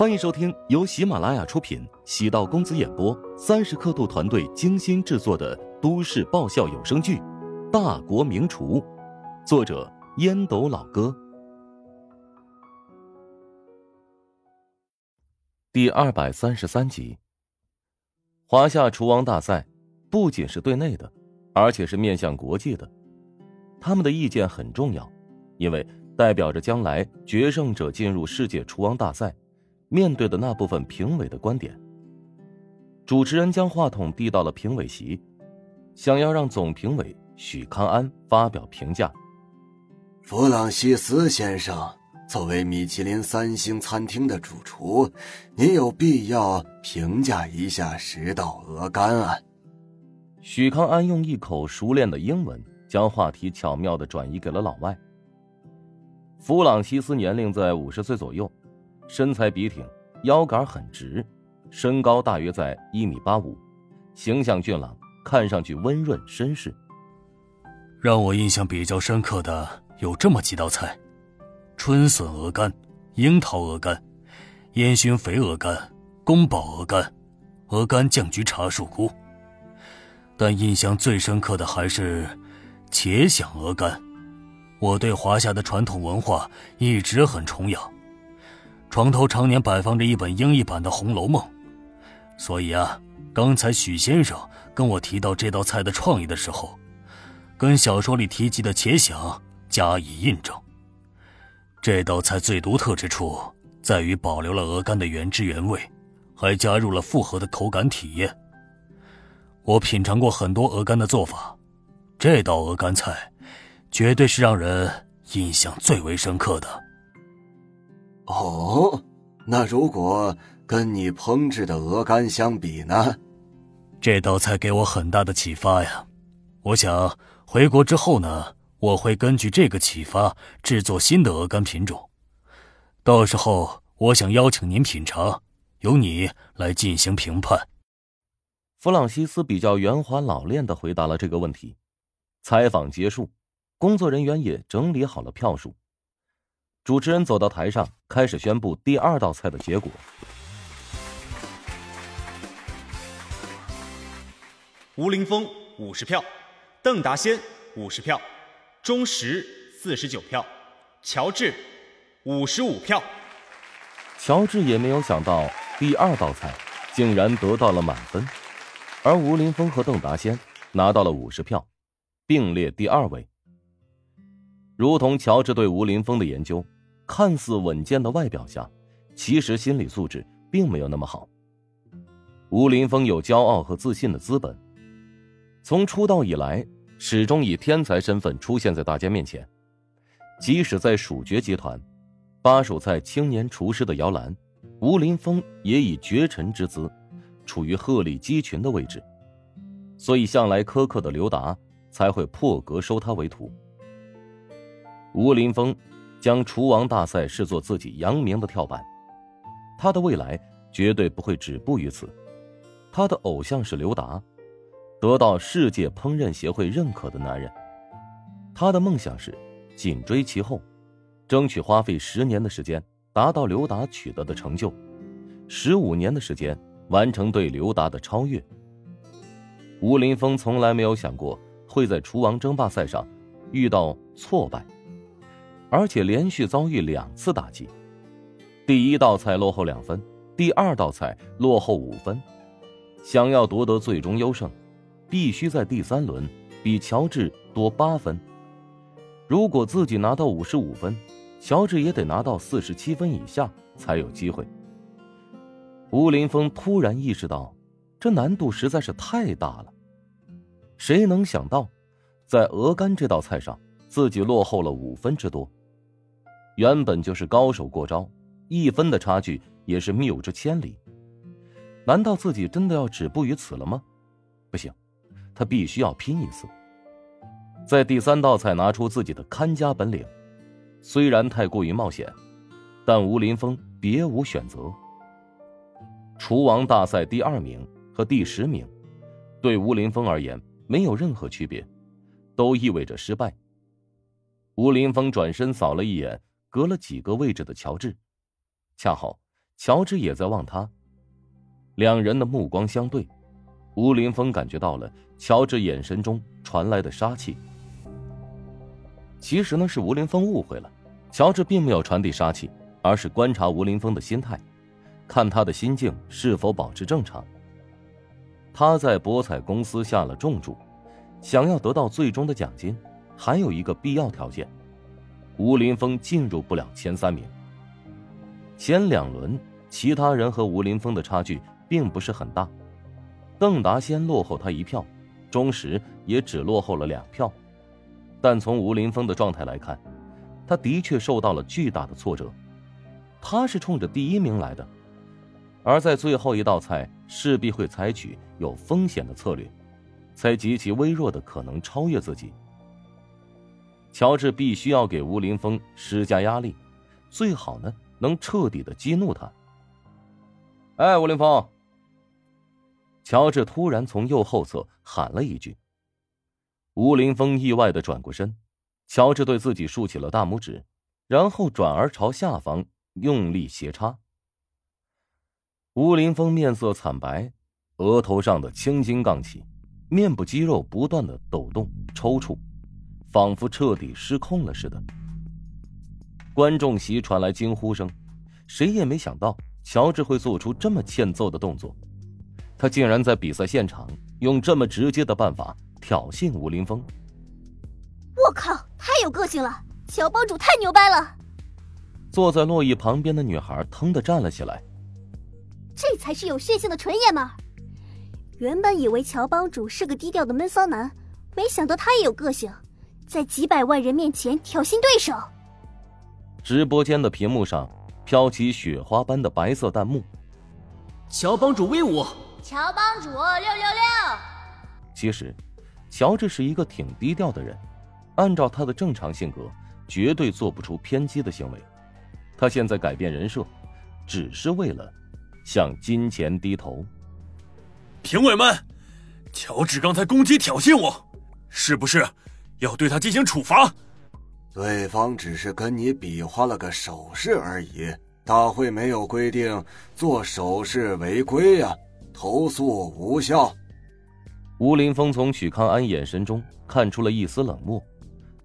欢迎收听由喜马拉雅出品、喜道公子演播、三十刻度团队精心制作的都市爆笑有声剧《大国名厨》，作者烟斗老哥，第二百三十三集。华夏厨王大赛不仅是对内的，而且是面向国际的，他们的意见很重要，因为代表着将来决胜者进入世界厨王大赛。面对的那部分评委的观点，主持人将话筒递到了评委席，想要让总评委许康安发表评价。弗朗西斯先生，作为米其林三星餐厅的主厨，您有必要评价一下食道鹅肝啊！许康安用一口熟练的英文，将话题巧妙的转移给了老外。弗朗西斯年龄在五十岁左右。身材笔挺，腰杆很直，身高大约在一米八五，形象俊朗，看上去温润绅士。让我印象比较深刻的有这么几道菜：春笋鹅肝、樱桃鹅肝、烟熏肥鹅肝、宫保鹅肝、鹅肝酱焗茶树菇。但印象最深刻的还是茄响鹅肝。我对华夏的传统文化一直很崇仰。床头常年摆放着一本英译版的《红楼梦》，所以啊，刚才许先生跟我提到这道菜的创意的时候，跟小说里提及的茄想加以印证。这道菜最独特之处在于保留了鹅肝的原汁原味，还加入了复合的口感体验。我品尝过很多鹅肝的做法，这道鹅肝菜绝对是让人印象最为深刻的。哦，那如果跟你烹制的鹅肝相比呢？这道菜给我很大的启发呀！我想回国之后呢，我会根据这个启发制作新的鹅肝品种。到时候我想邀请您品尝，由你来进行评判。弗朗西斯比较圆滑老练的回答了这个问题。采访结束，工作人员也整理好了票数。主持人走到台上，开始宣布第二道菜的结果。吴林峰五十票，邓达先五十票，钟石四十九票，乔治五十五票。乔治也没有想到，第二道菜竟然得到了满分，而吴林峰和邓达先拿到了五十票，并列第二位。如同乔治对吴林峰的研究，看似稳健的外表下，其实心理素质并没有那么好。吴林峰有骄傲和自信的资本，从出道以来，始终以天才身份出现在大家面前。即使在蜀爵集团，巴蜀菜青年厨师的摇篮，吴林峰也以绝尘之姿，处于鹤立鸡群的位置。所以，向来苛刻的刘达才会破格收他为徒。吴林峰将厨王大赛视作自己扬名的跳板，他的未来绝对不会止步于此。他的偶像是刘达，得到世界烹饪协会认可的男人。他的梦想是紧追其后，争取花费十年的时间达到刘达取得的成就，十五年的时间完成对刘达的超越。吴林峰从来没有想过会在厨王争霸赛上遇到挫败。而且连续遭遇两次打击，第一道菜落后两分，第二道菜落后五分，想要夺得最终优胜，必须在第三轮比乔治多八分。如果自己拿到五十五分，乔治也得拿到四十七分以下才有机会。吴林峰突然意识到，这难度实在是太大了。谁能想到，在鹅肝这道菜上，自己落后了五分之多。原本就是高手过招，一分的差距也是谬之千里。难道自己真的要止步于此了吗？不行，他必须要拼一次，在第三道菜拿出自己的看家本领。虽然太过于冒险，但吴林峰别无选择。厨王大赛第二名和第十名，对吴林峰而言没有任何区别，都意味着失败。吴林峰转身扫了一眼。隔了几个位置的乔治，恰好乔治也在望他。两人的目光相对，吴林峰感觉到了乔治眼神中传来的杀气。其实呢，是吴林峰误会了，乔治并没有传递杀气，而是观察吴林峰的心态，看他的心境是否保持正常。他在博彩公司下了重注，想要得到最终的奖金，还有一个必要条件：吴林峰进入不了前三名。前两轮，其他人和吴林峰的差距并不是很大，邓达先落后他一票，钟石也只落后了两票。但从吴林峰的状态来看，他的确受到了巨大的挫折。他是冲着第一名来的，而在最后一道菜势必会采取有风险的策略，才极其微弱的可能超越自己。乔治必须要给吴林峰施加压力，最好呢能彻底的激怒他。哎，吴林峰！乔治突然从右后侧喊了一句。吴林峰意外的转过身，乔治对自己竖起了大拇指，然后转而朝下方用力斜插。吴林峰面色惨白，额头上的青筋杠起，面部肌肉不断的抖动抽搐，仿佛彻底失控了似的。观众席传来惊呼声，谁也没想到乔治会做出这么欠揍的动作，他竟然在比赛现场用这么直接的办法。挑衅吴林峰！我靠，太有个性了！乔帮主太牛掰了！坐在洛伊旁边的女孩腾的站了起来。这才是有血性的纯爷们儿！原本以为乔帮主是个低调的闷骚男，没想到他也有个性，在几百万人面前挑衅对手。直播间的屏幕上飘起雪花般的白色弹幕。乔帮主威武！乔帮主六六六！其实。乔治是一个挺低调的人，按照他的正常性格，绝对做不出偏激的行为。他现在改变人设，只是为了向金钱低头。评委们，乔治刚才攻击挑衅我，是不是要对他进行处罚？对方只是跟你比划了个手势而已，大会没有规定做手势违规呀，投诉无效。吴林峰从许康安眼神中看出了一丝冷漠，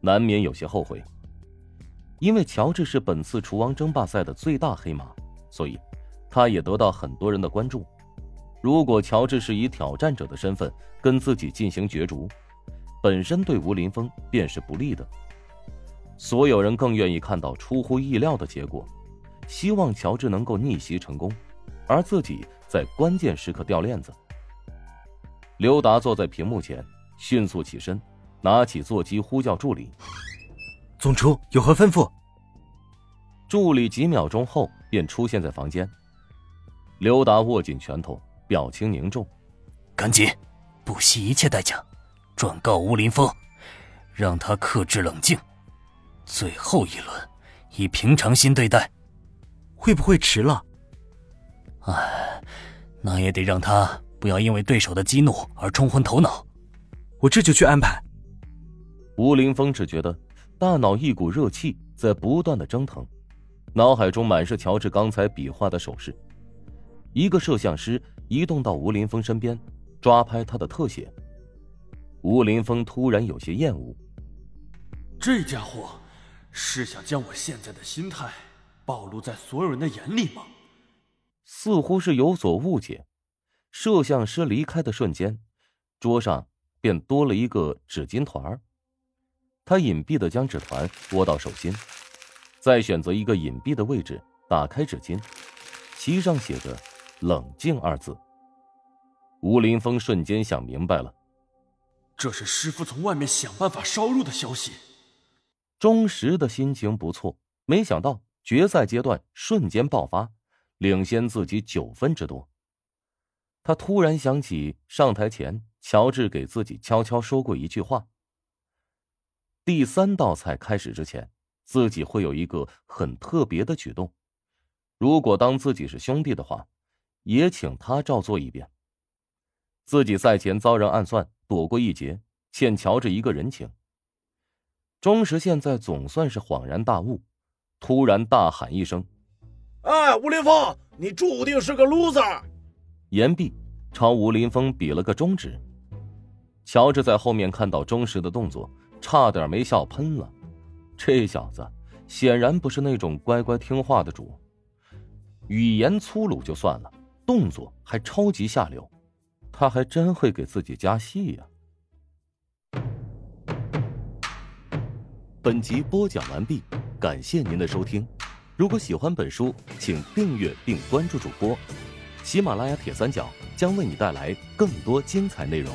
难免有些后悔。因为乔治是本次厨王争霸赛的最大黑马，所以他也得到很多人的关注。如果乔治是以挑战者的身份跟自己进行角逐，本身对吴林峰便是不利的。所有人更愿意看到出乎意料的结果，希望乔治能够逆袭成功，而自己在关键时刻掉链子。刘达坐在屏幕前，迅速起身，拿起座机呼叫助理：“总厨有何吩咐？”助理几秒钟后便出现在房间。刘达握紧拳头，表情凝重：“赶紧，不惜一切代价，转告吴林峰，让他克制冷静，最后一轮以平常心对待。会不会迟了？唉，那也得让他。”不要因为对手的激怒而冲昏头脑，我这就去安排。吴林峰只觉得大脑一股热气在不断的蒸腾，脑海中满是乔治刚才比划的手势。一个摄像师移动到吴林峰身边，抓拍他的特写。吴林峰突然有些厌恶，这家伙是想将我现在的心态暴露在所有人的眼里吗？似乎是有所误解。摄像师离开的瞬间，桌上便多了一个纸巾团他隐蔽的将纸团握到手心，再选择一个隐蔽的位置，打开纸巾，其上写着“冷静”二字。吴林峰瞬间想明白了，这是师傅从外面想办法烧入的消息。钟石的心情不错，没想到决赛阶段瞬间爆发，领先自己九分之多。他突然想起上台前，乔治给自己悄悄说过一句话：第三道菜开始之前，自己会有一个很特别的举动。如果当自己是兄弟的话，也请他照做一遍。自己赛前遭人暗算，躲过一劫，欠乔治一个人情。钟石现在总算是恍然大悟，突然大喊一声：“哎，吴林峰，你注定是个 loser。言毕，朝吴林峰比了个中指。乔治在后面看到钟石的动作，差点没笑喷了。这小子显然不是那种乖乖听话的主，语言粗鲁就算了，动作还超级下流，他还真会给自己加戏呀。本集播讲完毕，感谢您的收听。如果喜欢本书，请订阅并关注主播。喜马拉雅铁三角将为你带来更多精彩内容。